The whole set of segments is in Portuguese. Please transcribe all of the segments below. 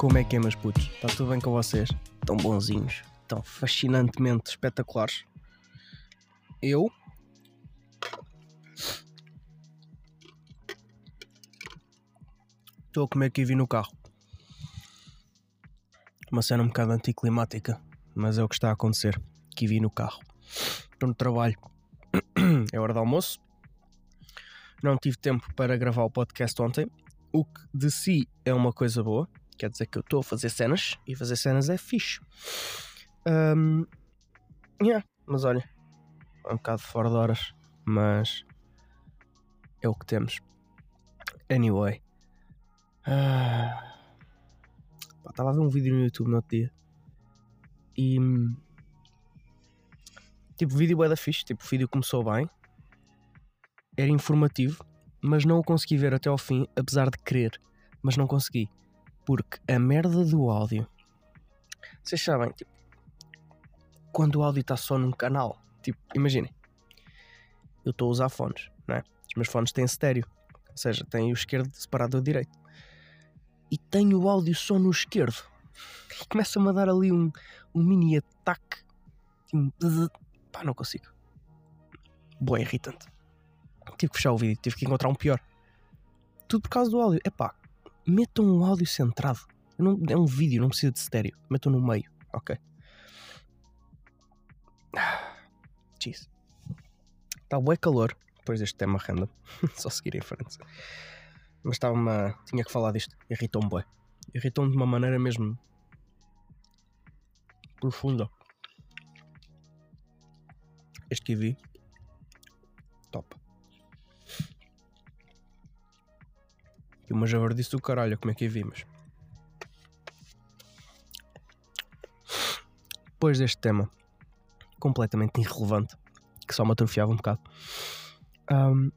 Como é que é, meus putos? Está tudo bem com vocês? Tão bonzinhos, tão fascinantemente espetaculares. Eu. Estou a comer kiwi no carro. Uma cena um bocado anticlimática, mas é o que está a acontecer. Kiwi no carro. Estou no trabalho. É hora de almoço. Não tive tempo para gravar o podcast ontem, o que de si é uma coisa boa. Quer dizer que eu estou a fazer cenas e fazer cenas é fixe. Um, yeah, mas olha, é um bocado fora de horas, mas é o que temos. Anyway, ah, estava a ver um vídeo no YouTube no outro dia e tipo, o vídeo é da fixe, tipo, o vídeo começou bem, era informativo, mas não o consegui ver até ao fim, apesar de querer, mas não consegui, porque a merda do áudio, vocês sabem, tipo, quando o áudio está só num canal, tipo, imaginem, eu estou a usar fones, não é? Os meus fones têm estéreo, ou seja, têm o esquerdo separado do direito e tenho o áudio só no esquerdo. E começa-me a dar ali um, um mini ataque. Um... Pá, não consigo. Boa, irritante. Tive que fechar o vídeo, tive que encontrar um pior. Tudo por causa do áudio. É pá, metam um áudio centrado. Não, é um vídeo, não precisa de estéreo. Metam no meio, ok? Jeez. Está bué calor depois deste tema random. Só seguir em frente. Mas estava uma. Tinha que falar disto. Irritou-me bué. Irritou-me de uma maneira mesmo. profunda. Este kiwi. Top. E uma javardice do caralho, como é que vi, mas. Depois deste tema completamente irrelevante, que só me atrofiava um bocado, um,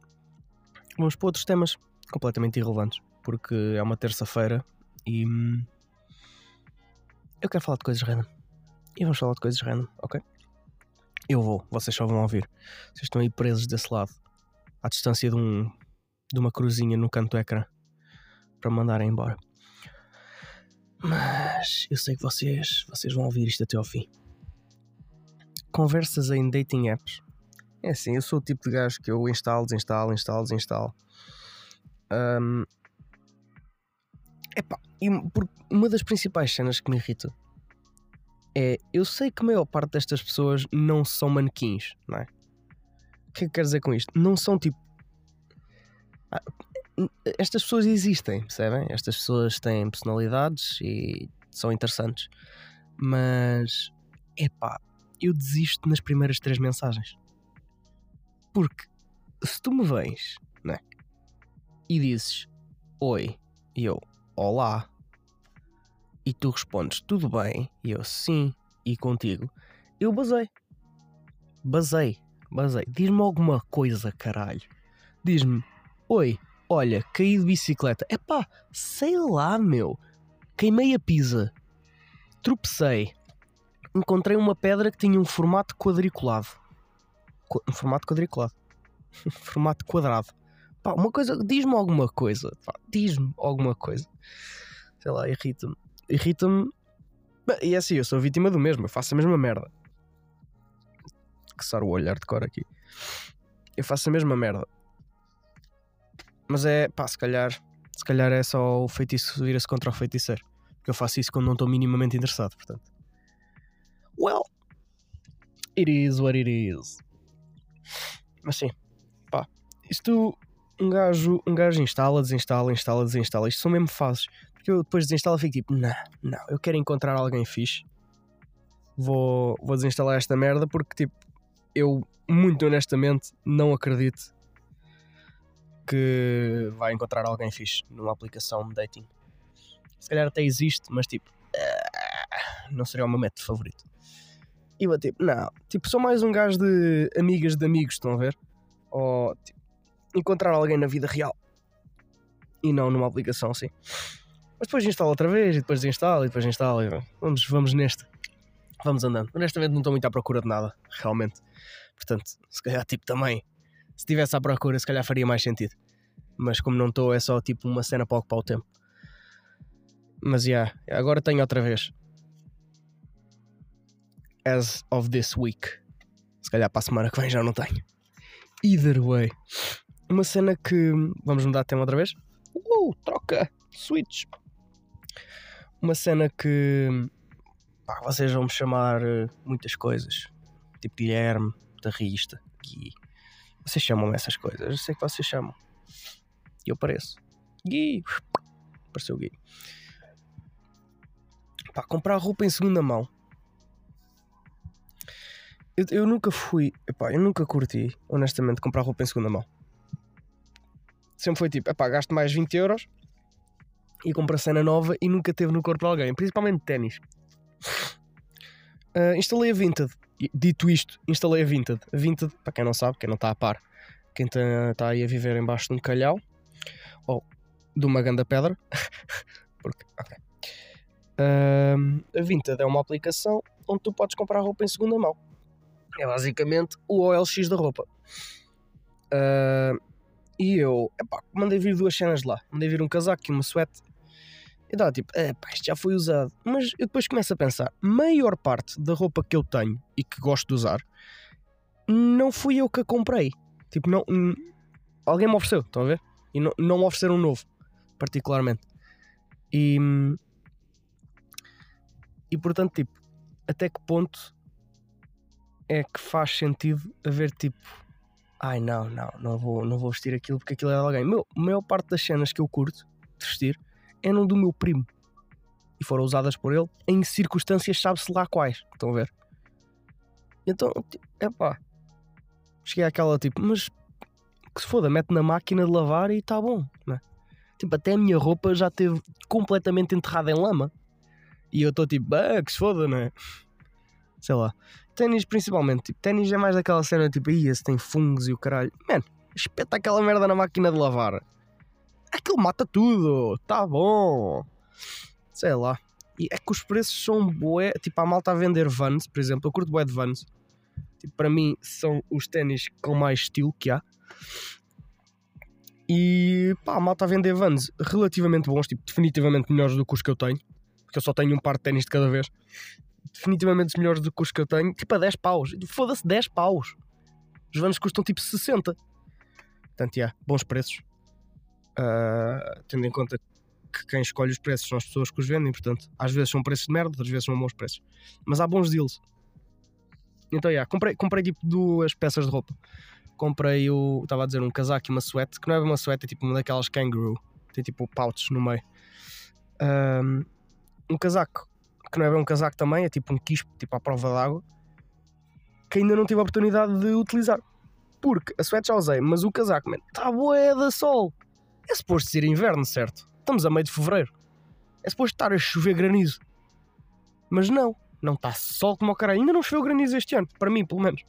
vamos para outros temas completamente irrelevantes, porque é uma terça-feira e hum, eu quero falar de coisas random. E vamos falar de coisas random, ok? Eu vou, vocês só vão ouvir. Vocês estão aí presos desse lado, à distância de, um, de uma cruzinha no canto do ecrã, para mandarem embora. Mas eu sei que vocês, vocês vão ouvir isto até ao fim. Conversas em dating apps. É assim, eu sou o tipo de gajo que eu instalo, desinstalo, instalo, desinstalo. Um, epá, e uma das principais cenas que me irrita é eu sei que a maior parte destas pessoas não são manequins, não é? O que é que quer dizer com isto? Não são tipo. Estas pessoas existem, percebem? Estas pessoas têm personalidades e são interessantes, mas epá, eu desisto nas primeiras três mensagens porque se tu me vens, né? E dizes oi, e eu olá, e tu respondes tudo bem, e eu sim, e contigo, eu basei. Basei, basei. Diz-me alguma coisa, caralho. Diz-me, oi, olha, caí de bicicleta. Epá, sei lá, meu. Queimei a pizza. Tropecei. Encontrei uma pedra que tinha um formato quadriculado. Um formato quadriculado. Um formato quadrado. Pá, uma coisa, diz-me alguma coisa. Diz-me alguma coisa. Sei lá, irrita-me. Irrita-me. E é assim, eu sou vítima do mesmo, eu faço a mesma merda. Que o olhar de cor aqui. Eu faço a mesma merda. Mas é, pá, se calhar, se calhar é só o feitiço vira-se contra o feiticeiro. Porque eu faço isso quando não estou minimamente interessado, portanto. Well, it is what it is. Mas sim, pá, isto um gajo, um gajo instala, desinstala, instala, desinstala. Isto são mesmo fases. Porque eu depois desinstalo e fico tipo, não, não, eu quero encontrar alguém fixe. Vou, vou desinstalar esta merda porque tipo, eu muito honestamente não acredito que vai encontrar alguém fixe numa aplicação de dating. Se calhar até existe, mas tipo, não seria o meu método favorito. E eu tipo, não, tipo, sou mais um gajo de amigas de amigos, estão a ver? Ou tipo, encontrar alguém na vida real e não numa aplicação assim. Mas depois instala outra vez, e depois instala, e depois instala. E vamos, vamos neste. Vamos andando. Honestamente, não estou muito à procura de nada, realmente. Portanto, se calhar, tipo, também, se estivesse à procura, se calhar faria mais sentido. Mas como não estou, é só tipo uma cena para ocupar o tempo. Mas yeah, agora tenho outra vez. As of this week. Se calhar para a semana que vem já não tenho. Either way. Uma cena que. Vamos mudar de tema outra vez? Uh, troca! Switch! Uma cena que. Pá, vocês vão me chamar uh, muitas coisas. Tipo Guilherme, guitarrista, Gui. Vocês chamam essas coisas. Eu sei que vocês chamam. E eu pareço. Gui! Pareceu Gui. Pá, comprar roupa em segunda mão. Eu, eu nunca fui. Epá, eu nunca curti, honestamente, comprar roupa em segunda mão. Sempre foi tipo, epá, gasto mais 20 euros e compro a cena nova e nunca teve no corpo de alguém, principalmente ténis. Uh, instalei a Vinted. Dito isto, instalei a Vinted. A Vinted, para quem não sabe, quem não está a par, quem está tá aí a viver embaixo de um calhau ou de uma ganda pedra. Porque, ok. Uh, a Vinted é uma aplicação onde tu podes comprar roupa em segunda mão. É basicamente o OLX da roupa. Uh, e eu, epá, mandei vir duas cenas de lá. Mandei vir um casaco e uma suéte. E dá tipo, epá, isto já foi usado. Mas eu depois começo a pensar: maior parte da roupa que eu tenho e que gosto de usar, não fui eu que a comprei. Tipo, não, alguém me ofereceu, estão a ver? E não, não me ofereceram um novo, particularmente. E, e portanto, tipo, até que ponto é que faz sentido haver tipo, ai não, não, não vou, não vou vestir aquilo porque aquilo é de alguém. Meu, a maior parte das cenas que eu curto de vestir no do meu primo e foram usadas por ele em circunstâncias, sabe-se lá quais. Estão a ver? Então, é pá, cheguei àquela tipo, mas que se foda, mete na máquina de lavar e está bom, né? Tipo, até a minha roupa já esteve completamente enterrada em lama. E eu estou tipo, ah, que se foda, não é? Sei lá. Ténis principalmente, tipo, ténis é mais daquela cena tipo, ia se tem fungos e o caralho. Mano, espeta aquela merda na máquina de lavar. Aquilo mata tudo, tá bom. Sei lá. E é que os preços são bué. Tipo, a malta a vender Vans, por exemplo. Eu curto bué de Vans. Tipo, para mim são os ténis com mais estilo que há. E pá, a malta a vender Vans relativamente bons, tipo, definitivamente melhores do que os que eu tenho. Porque eu só tenho um par de ténis de cada vez definitivamente melhores do que os que eu tenho, tipo a 10 paus. Foda-se, 10 paus. Os Vans custam tipo 60. Portanto, yeah, bons preços. Uh, tendo em conta que quem escolhe os preços são as pessoas que os vendem, portanto, às vezes são preços de merda, outras vezes são bons preços. Mas há bons deals. Então, yeah, comprei, comprei tipo duas peças de roupa. Comprei o. Estava a dizer um casaco e uma suéte, que não é uma suéte, é tipo uma daquelas kangaroo. Tem tipo pouches no meio. Um, um casaco que não é bem um casaco também, é tipo um quispo, tipo à prova d'água, que ainda não tive a oportunidade de utilizar. Porque a suéte já usei, mas o casaco, man, está boé da sol. É suposto ser inverno, certo? Estamos a meio de fevereiro. É suposto estar a chover granizo. Mas não, não está sol como o caralho. Ainda não choveu granizo este ano, para mim, pelo menos.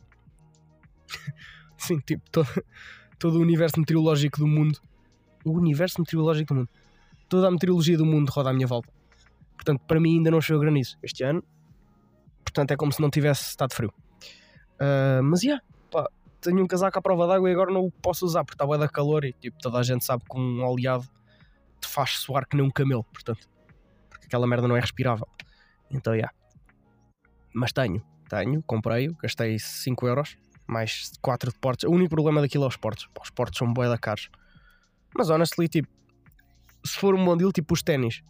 Sim, tipo, todo, todo o universo meteorológico do mundo. O universo meteorológico do mundo. Toda a meteorologia do mundo roda à minha volta. Portanto, para mim ainda não choveu granizo este ano. Portanto, é como se não tivesse estado frio. Uh, mas, yeah, tenho um casaco à prova d'água e agora não o posso usar porque está a da calor e tipo, toda a gente sabe que um oleado te faz suar que nem um camelo, portanto. Porque aquela merda não é respirável. Então, yeah. Mas tenho, tenho, comprei-o, gastei 5 euros, mais 4 de portes. O único problema daquilo é os portes. Os portes são bué da caros. Mas, honestly, tipo, se for um bom deal, tipo os ténis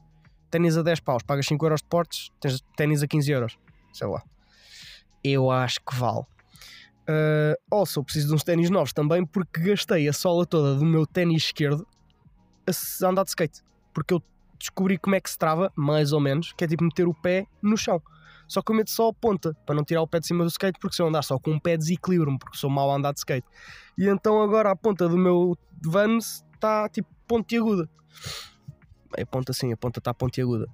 ténis a 10 paus, pagas 5 euros de portes, tens ténis a 15 euros, sei lá. Eu acho que vale. Uh, also, preciso de uns ténis novos também porque gastei a sola toda do meu ténis esquerdo a andar de skate. Porque eu descobri como é que se trava, mais ou menos, que é tipo meter o pé no chão. Só que eu meto só a ponta, para não tirar o pé de cima do skate, porque se eu andar só com um pé desequilibro-me, porque sou mau a andar de skate. E então agora a ponta do meu Vans está tipo pontiaguda a ponta sim, a ponta está pontiaguda.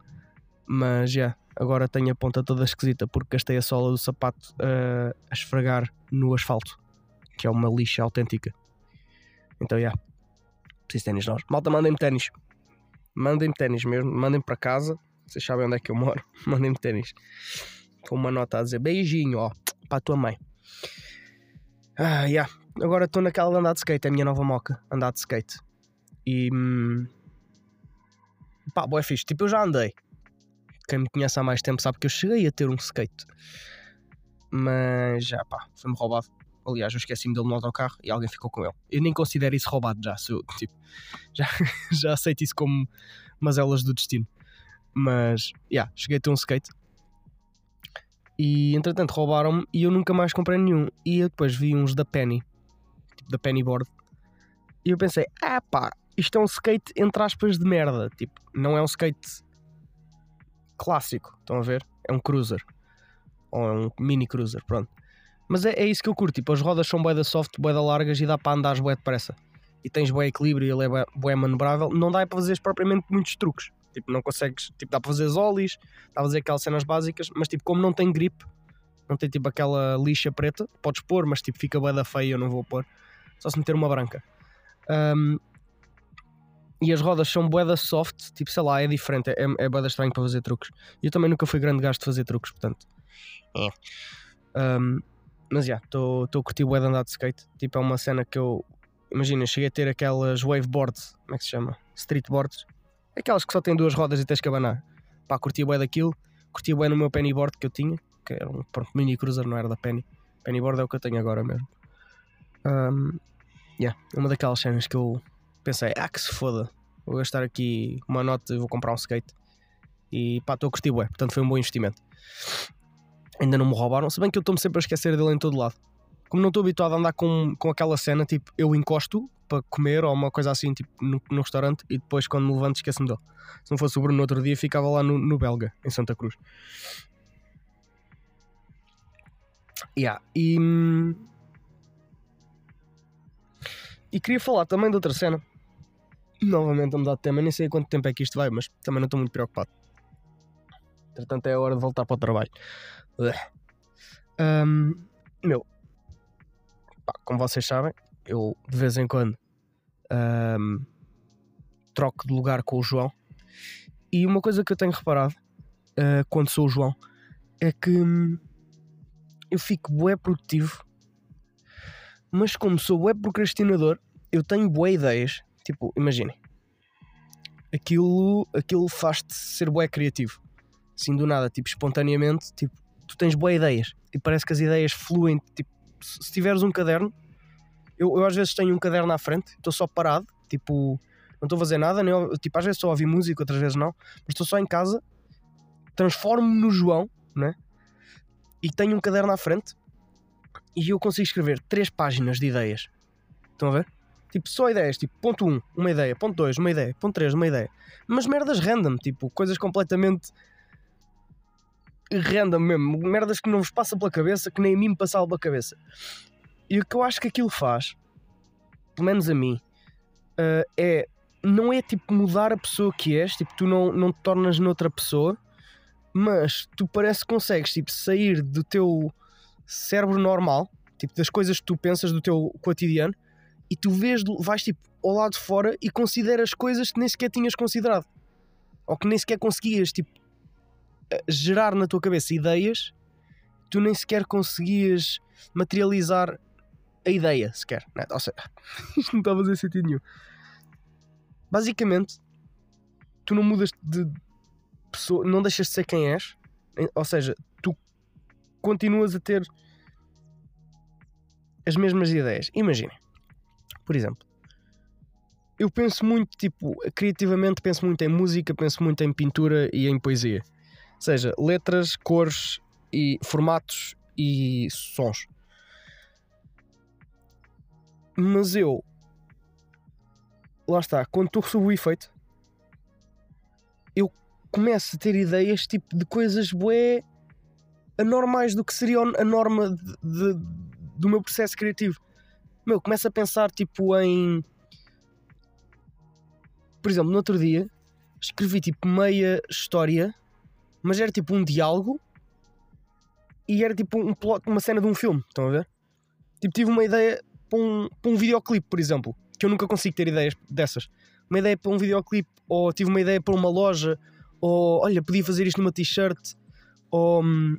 Mas já, agora tenho a ponta toda esquisita porque gastei a sola do sapato uh, a esfregar no asfalto, que é uma lixa autêntica. Então já, preciso de ténis novos. Malta, mandem-me ténis. Mandem-me ténis mesmo, mandem-me para casa. Vocês sabem onde é que eu moro. Mandem-me ténis. Com uma nota a dizer beijinho, ó, para a tua mãe. Ah, yeah. Agora estou naquela de andar de skate, é a minha nova moca, andar de skate. E. Hum, pá, boé fixe. Tipo, eu já andei. Quem me conhece há mais tempo sabe que eu cheguei a ter um skate. Mas já, pá, foi-me roubado. Aliás, eu esqueci-me dele no autocarro e alguém ficou com ele. Eu nem considero isso roubado já. Se eu, tipo, já, já aceito isso como mazelas do destino. Mas, já, yeah, cheguei a ter um skate. E entretanto roubaram-me e eu nunca mais comprei nenhum. E eu depois vi uns da Penny, tipo da Penny Board. E eu pensei, ah pá, isto é um skate entre aspas de merda. Tipo, não é um skate clássico, estão a ver? É um cruiser. Ou é um mini cruiser, pronto. Mas é, é isso que eu curto, tipo, as rodas são bué da soft, bué da largas e dá para andar bué depressa. E tens bué equilíbrio e ele é bué, manobrável. Não dá para fazer propriamente muitos truques. Tipo, não consegues, tipo, dá para fazer ollies, dá para fazer aquelas cenas básicas, mas tipo, como não tem grip, não tem tipo aquela lixa preta, podes pôr, mas tipo, fica bué da feia, eu não vou pôr. Só se meter uma branca. Um, e as rodas são bué da soft, tipo, sei lá, é diferente, é, é bué da estranho para fazer truques. Eu também nunca fui grande gasto de fazer truques, portanto. É. Um, mas já, yeah, estou a curtir de andar de skate. Tipo, é uma cena que eu. Imagina, cheguei a ter aquelas waveboards, como é que se chama? Streetboards Aquelas que só têm duas rodas e tens que abanar. Pá, curti bué daquilo. Curti bué no meu pennyboard que eu tinha. Que era um pronto, mini cruiser, não era da penny. Pennyboard é o que eu tenho agora mesmo. Um, yeah, uma daquelas cenas que eu pensei, ah que se foda. Vou gastar aqui uma nota e vou comprar um skate. E pá, estou a curtir bué. Portanto foi um bom investimento. Ainda não me roubaram. Se bem que eu estou-me sempre a esquecer dele em todo lado. Como não estou habituado a andar com, com aquela cena, tipo, eu encosto para comer ou uma coisa assim, tipo, no, no restaurante, e depois quando me levanto esqueço-me dele. Se não fosse o Bruno no outro dia, ficava lá no, no Belga, em Santa Cruz. Yeah. E, e queria falar também de outra cena. Novamente a mudar de tema, nem sei quanto tempo é que isto vai, mas também não estou muito preocupado. Entretanto, é a hora de voltar para o trabalho. Um, meu, pá, como vocês sabem, eu de vez em quando um, troco de lugar com o João. E uma coisa que eu tenho reparado uh, quando sou o João é que hum, eu fico bué produtivo, mas como sou bué procrastinador, eu tenho bué ideias. Tipo, imaginem, aquilo, aquilo faz-te ser bué criativo. Assim do nada, tipo, espontaneamente, tipo, tu tens boas ideias e parece que as ideias fluem. Tipo, se tiveres um caderno, eu, eu às vezes tenho um caderno à frente, estou só parado, tipo, não estou a fazer nada, nem, tipo, às vezes estou a ouvir música, outras vezes não, mas estou só em casa, transformo-me no João, né? E tenho um caderno à frente e eu consigo escrever três páginas de ideias. Estão a ver? Tipo, só ideias, tipo, ponto 1, um, uma ideia, ponto 2, uma ideia, ponto 3, uma ideia. Mas merdas random, tipo, coisas completamente random mesmo, merdas que não vos passa pela cabeça, que nem a mim me passava pela cabeça. E o que eu acho que aquilo faz, pelo menos a mim, uh, é não é tipo mudar a pessoa que és, tipo, tu não, não te tornas noutra pessoa, mas tu parece que consegues tipo, sair do teu cérebro normal, tipo, das coisas que tu pensas do teu cotidiano, e tu vês, vais tipo ao lado de fora e consideras coisas que nem sequer tinhas considerado, ou que nem sequer conseguias tipo, eh, gerar na tua cabeça ideias, tu nem sequer conseguias materializar a ideia sequer. Né? Ou seja, isto não está a fazer sentido nenhum. Basicamente, tu não mudas de pessoa, não deixas de ser quem és, ou seja, tu continuas a ter as mesmas ideias. Imaginem, por exemplo, eu penso muito, tipo, criativamente penso muito em música, penso muito em pintura e em poesia. Ou seja, letras, cores e formatos e sons. Mas eu. Lá está, quando estou sob o efeito, eu começo a ter ideias tipo de coisas bué anormais do que seria a norma de, de, do meu processo criativo. Meu, começo a pensar tipo em. Por exemplo, no outro dia escrevi tipo meia história, mas era tipo um diálogo e era tipo um plot, uma cena de um filme. Estão a ver? Tipo, tive uma ideia para um, para um videoclipe, por exemplo, que eu nunca consigo ter ideias dessas. Uma ideia para um videoclipe, ou tive uma ideia para uma loja, ou olha, podia fazer isto numa t-shirt, ou hum,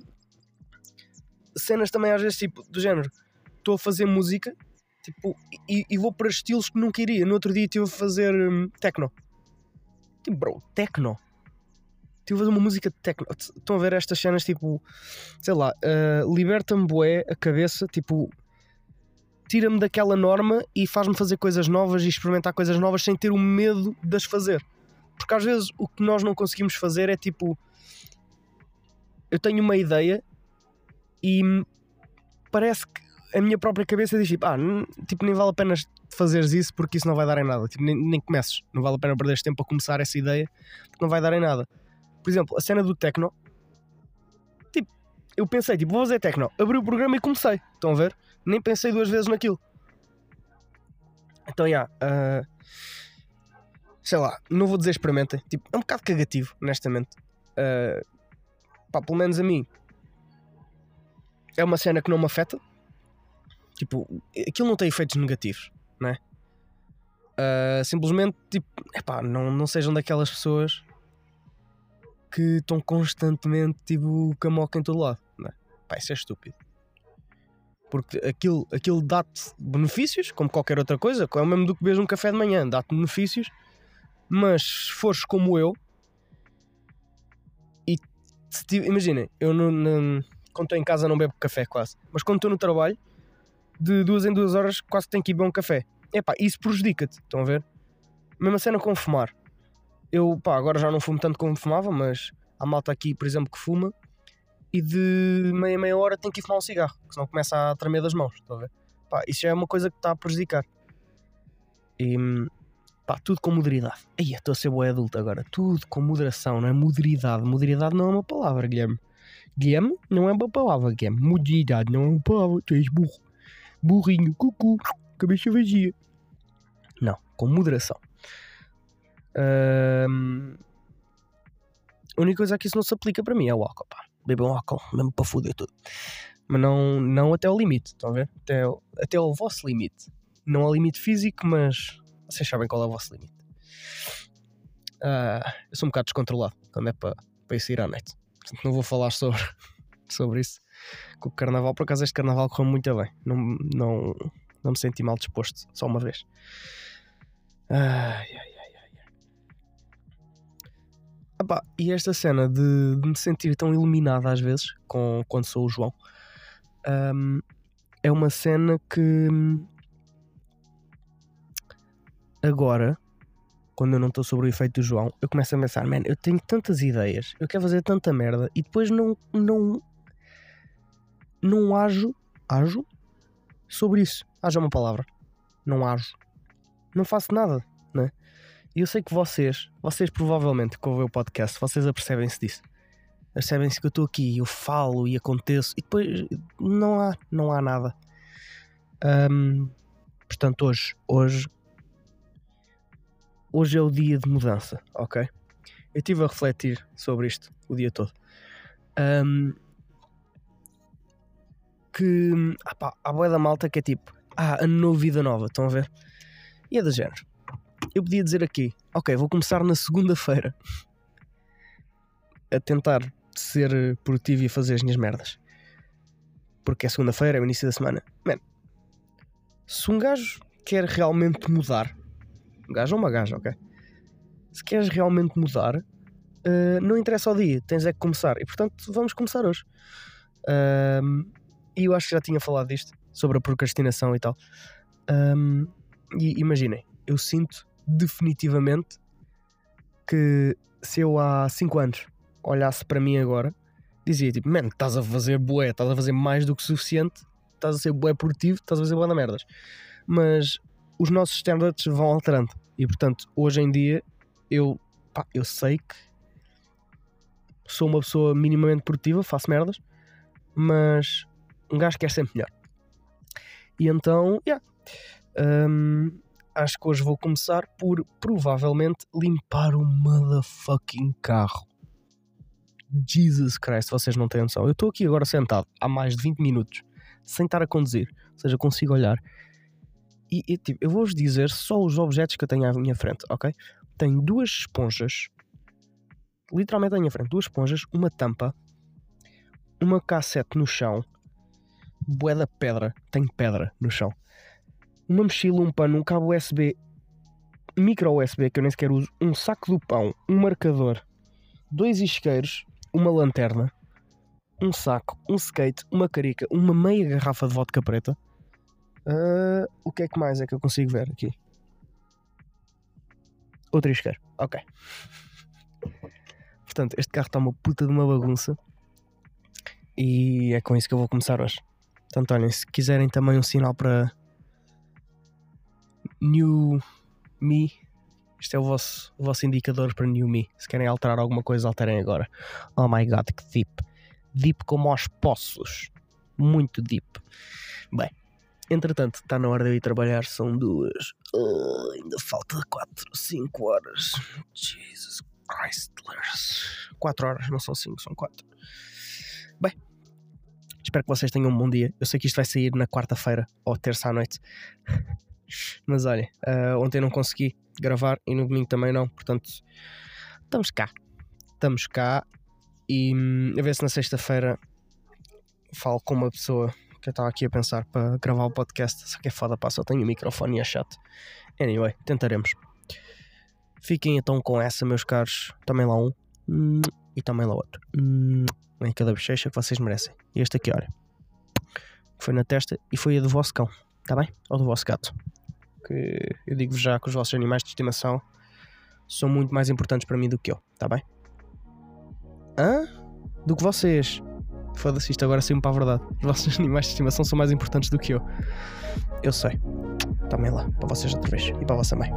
cenas também às vezes tipo do género. Estou a fazer música tipo, e, e, vou para estilos que nunca iria. No outro dia estive a fazer hum, techno. Tipo, bro, techno. Estive a fazer uma música de techno. Estão a ver estas cenas tipo, sei lá, uh, liberta-me bué a cabeça, tipo, tira-me daquela norma e faz-me fazer coisas novas e experimentar coisas novas sem ter o medo de as fazer. Porque às vezes o que nós não conseguimos fazer é tipo, eu tenho uma ideia e parece que a minha própria cabeça diz tipo, ah, tipo, nem vale a pena fazeres isso porque isso não vai dar em nada. Tipo, nem, nem comeces. Não vale a pena perderes tempo a começar essa ideia porque não vai dar em nada. Por exemplo, a cena do techno. Tipo, eu pensei, tipo, vou fazer techno. Abri o programa e comecei. Estão a ver? Nem pensei duas vezes naquilo. Então, já. Yeah, uh, sei lá, não vou dizer experimentem. Tipo, é um bocado cagativo, honestamente. Uh, pá, pelo menos a mim. É uma cena que não me afeta. Tipo, aquilo não tem efeitos negativos, não é? Uh, simplesmente, tipo, epá, não, não sejam daquelas pessoas que estão constantemente, tipo, camoca em todo lado, não é? Pá, isso é estúpido. Porque aquilo, aquilo dá-te benefícios, como qualquer outra coisa, é o mesmo do que bebes um café de manhã, dá-te benefícios, mas se fores como eu, e imaginem, eu não, não, quando estou em casa não bebo café quase, mas quando estou no trabalho, de duas em duas horas quase tenho que ir beber um café. Epá, isso prejudica-te, estão a ver? Mesma cena com fumar. Eu, pá, agora já não fumo tanto como fumava, mas há malta aqui, por exemplo, que fuma e de meia meia hora tem que ir fumar um cigarro, senão começa a tremer das mãos, estão a ver? Pá, isso já é uma coisa que está a prejudicar. E pá, tudo com moderidade. Aí, estou a ser boa adulto agora. Tudo com moderação, não é? Moderidade. Moderidade não é uma palavra, Guilherme. Guilherme não é uma palavra, Guilherme. Moderidade não é uma palavra. Tu és burro. Burrinho, cucu, cabeça vazia. Não, com moderação. Um... A única coisa que isso não se aplica para mim é o álcool, pá. Bebam álcool, mesmo para foder tudo. Mas não, não até ao limite, estão a ver? Até, até ao vosso limite. Não ao limite físico, mas vocês sabem qual é o vosso limite. Uh, eu sou um bocado descontrolado quando é para, para isso ir à noite. Portanto, não vou falar sobre, sobre isso com o carnaval. Por acaso, este carnaval correu muito bem. Não, não, não me senti mal disposto, só uma vez. Ai, ai, ai, ai. Epá, e esta cena de, de, me sentir tão iluminado às vezes, com, quando sou o João, um, é uma cena que agora, quando eu não estou sobre o efeito do João, eu começo a pensar, man, eu tenho tantas ideias, eu quero fazer tanta merda e depois não, não, não ajo, ajo sobre isso. Haja uma palavra. Não ajo. Não faço nada, né? E eu sei que vocês, vocês provavelmente que ouvem o podcast, vocês apercebem-se disso. Percebem-se que eu estou aqui, eu falo e aconteço e depois não há, não há nada. Um, portanto, hoje, hoje, hoje é o dia de mudança, ok? Eu estive a refletir sobre isto o dia todo. Um, que ah pá, há boia da malta que é tipo, ah, ano novo, vida nova, estão a ver? E é do género. Eu podia dizer aqui, ok, vou começar na segunda-feira a tentar ser produtivo e fazer as minhas merdas. Porque é segunda-feira, é o início da semana. Man, se um gajo quer realmente mudar, um gajo ou uma gaja, ok? Se queres realmente mudar, uh, não interessa o dia, tens é que começar. E portanto, vamos começar hoje. Uh, e eu acho que já tinha falado disto, sobre a procrastinação e tal. Um, e imaginem, eu sinto definitivamente que se eu há 5 anos olhasse para mim agora, dizia tipo, man, estás a fazer bué, estás a fazer mais do que suficiente, estás a ser bué produtivo, estás a fazer bué na merdas. Mas os nossos standards vão alterando. E portanto, hoje em dia, eu, pá, eu sei que sou uma pessoa minimamente produtiva, faço merdas, mas um gajo quer sempre melhor. E então, yeah, um, acho que hoje vou começar por provavelmente limpar o motherfucking carro. Jesus Christ, vocês não têm noção. Eu estou aqui agora sentado há mais de 20 minutos sem estar a conduzir, ou seja, consigo olhar. E, e tipo, eu vou-vos dizer só os objetos que eu tenho à minha frente, ok? Tenho duas esponjas, literalmente à minha frente, duas esponjas, uma tampa, uma cassete no chão, bué da pedra, tem pedra no chão. Uma mochila, um pano, um cabo USB micro USB que eu nem sequer uso, um saco do pão, um marcador, dois isqueiros, uma lanterna, um saco, um skate, uma carica, uma meia garrafa de vodka preta. Uh, o que é que mais é que eu consigo ver aqui? Outro isqueiro, ok. Portanto, este carro está uma puta de uma bagunça. E é com isso que eu vou começar hoje. Portanto, olhem, se quiserem também um sinal para New Me, isto é o vosso, o vosso indicador para New Me. Se querem alterar alguma coisa, alterem agora. Oh my god, que deep! Deep como aos poços. Muito deep. Bem, entretanto, está na hora de eu ir trabalhar. São duas. Uh, ainda falta 4, 5 horas. Jesus Christlers. 4 horas, não são 5, são 4. Bem, espero que vocês tenham um bom dia. Eu sei que isto vai sair na quarta-feira ou terça à noite. Mas olha, uh, ontem não consegui gravar e no domingo também não. Portanto, estamos cá. Estamos cá e hum, a ver se na sexta-feira falo com uma pessoa que eu estava aqui a pensar para gravar o podcast. Só que é foda, pá, só tenho o microfone e é chato. Anyway, tentaremos. Fiquem então com essa, meus caros. Também lá um. E também lá outro. Hum, em cada bochecha que vocês merecem. E este aqui, olha. Foi na testa e foi a do vosso cão. Está bem? Ou do vosso gato. Que eu digo-vos já que os vossos animais de estimação são muito mais importantes para mim do que eu. Está bem? Hã? Do que vocês. Foda-se, isto agora saiu-me para a verdade. Os vossos animais de estimação são mais importantes do que eu. Eu sei. Também lá, para vocês outra vez. E para a vossa mãe.